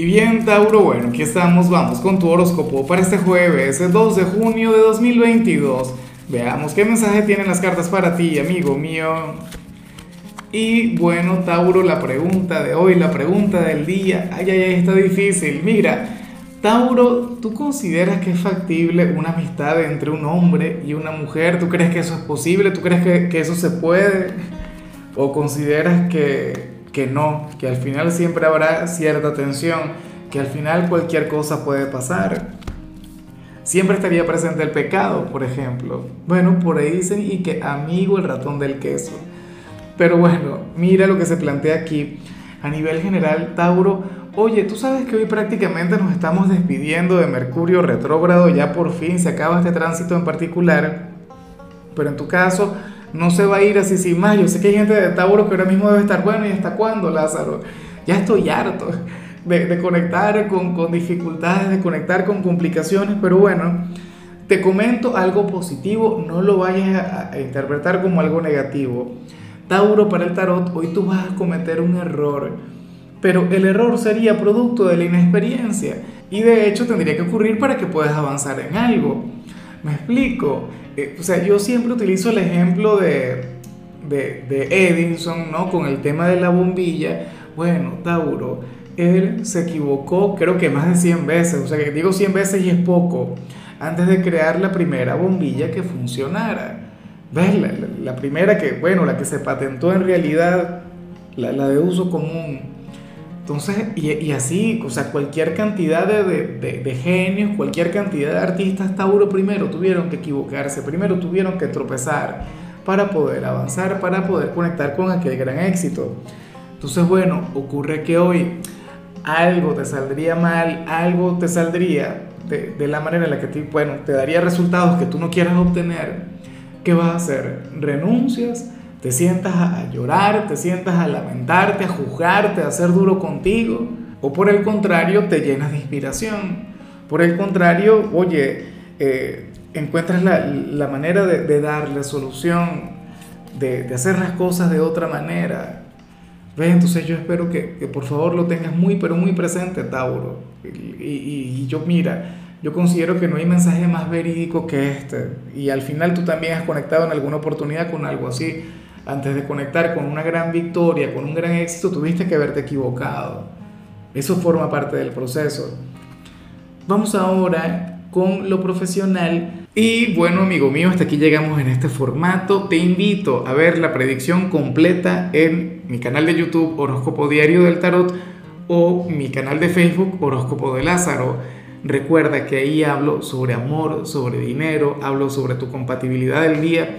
Y bien, Tauro, bueno, aquí estamos, vamos con tu horóscopo para este jueves, el 2 de junio de 2022. Veamos qué mensaje tienen las cartas para ti, amigo mío. Y bueno, Tauro, la pregunta de hoy, la pregunta del día, ay, ay, ay, está difícil. Mira, Tauro, ¿tú consideras que es factible una amistad entre un hombre y una mujer? ¿Tú crees que eso es posible? ¿Tú crees que, que eso se puede? ¿O consideras que, que no, que al final siempre habrá cierta tensión, que al final cualquier cosa puede pasar. Siempre estaría presente el pecado, por ejemplo. Bueno, por ahí dicen y que amigo el ratón del queso. Pero bueno, mira lo que se plantea aquí. A nivel general, Tauro, oye, tú sabes que hoy prácticamente nos estamos despidiendo de Mercurio retrógrado, ya por fin se acaba este tránsito en particular. Pero en tu caso, no se va a ir así sin más. Yo sé que hay gente de Tauro que ahora mismo debe estar, bueno, ¿y hasta cuándo, Lázaro? Ya estoy harto de, conectar con, con dificultades, de conectar con complicaciones, pero bueno, te comento algo positivo, no lo vayas a, a interpretar como algo negativo. Tauro, para el tarot, hoy tú vas a cometer un error, pero el error sería producto de la inexperiencia y de hecho tendría que ocurrir para que puedas avanzar en algo. Me explico. Eh, o sea, yo siempre utilizo el ejemplo de, de, Edison, ¿no? Con el tema de la bombilla. Bueno, Tauro, él se equivocó creo que más de 100 veces, o sea, que digo 100 veces y es poco, antes de crear la primera bombilla que funcionara. ¿Ves? La, la, la primera que, bueno, la que se patentó en realidad, la, la de uso común entonces, y, así, o sea, cualquier cantidad de, de, genios, cualquier cantidad de artistas Tauro primero tuvieron que equivocarse, primero tuvieron que tropezar para poder avanzar, para poder conectar con aquel gran éxito. Entonces, bueno, ocurre que hoy algo te saldría mal, algo te saldría de la manera en la que te, bueno, te daría resultados que tú no quieras obtener. ¿Qué vas a hacer? ¿Renuncias? Te sientas a llorar, te sientas a lamentarte, a juzgarte, a ser duro contigo, o por el contrario te llenas de inspiración. Por el contrario, oye, eh, encuentras la, manera de, de, darle solución, de, hacer las cosas de otra manera. ¿Ves? Entonces yo espero que, que, por favor lo tengas muy, pero muy presente, Tauro. Y, y yo, mira, yo considero que no hay mensaje más verídico que este. Y al final tú también has conectado en alguna oportunidad con algo así antes de conectar con una gran victoria, con un gran éxito, tuviste que haberte equivocado. Eso forma parte del proceso. Vamos ahora con lo profesional. Y bueno, amigo mío, hasta aquí llegamos en este formato. Te invito a ver la predicción completa en mi canal de YouTube Horóscopo Diario del Tarot o mi canal de Facebook Horóscopo de Lázaro. Recuerda que ahí hablo sobre amor, sobre dinero, hablo sobre tu compatibilidad del día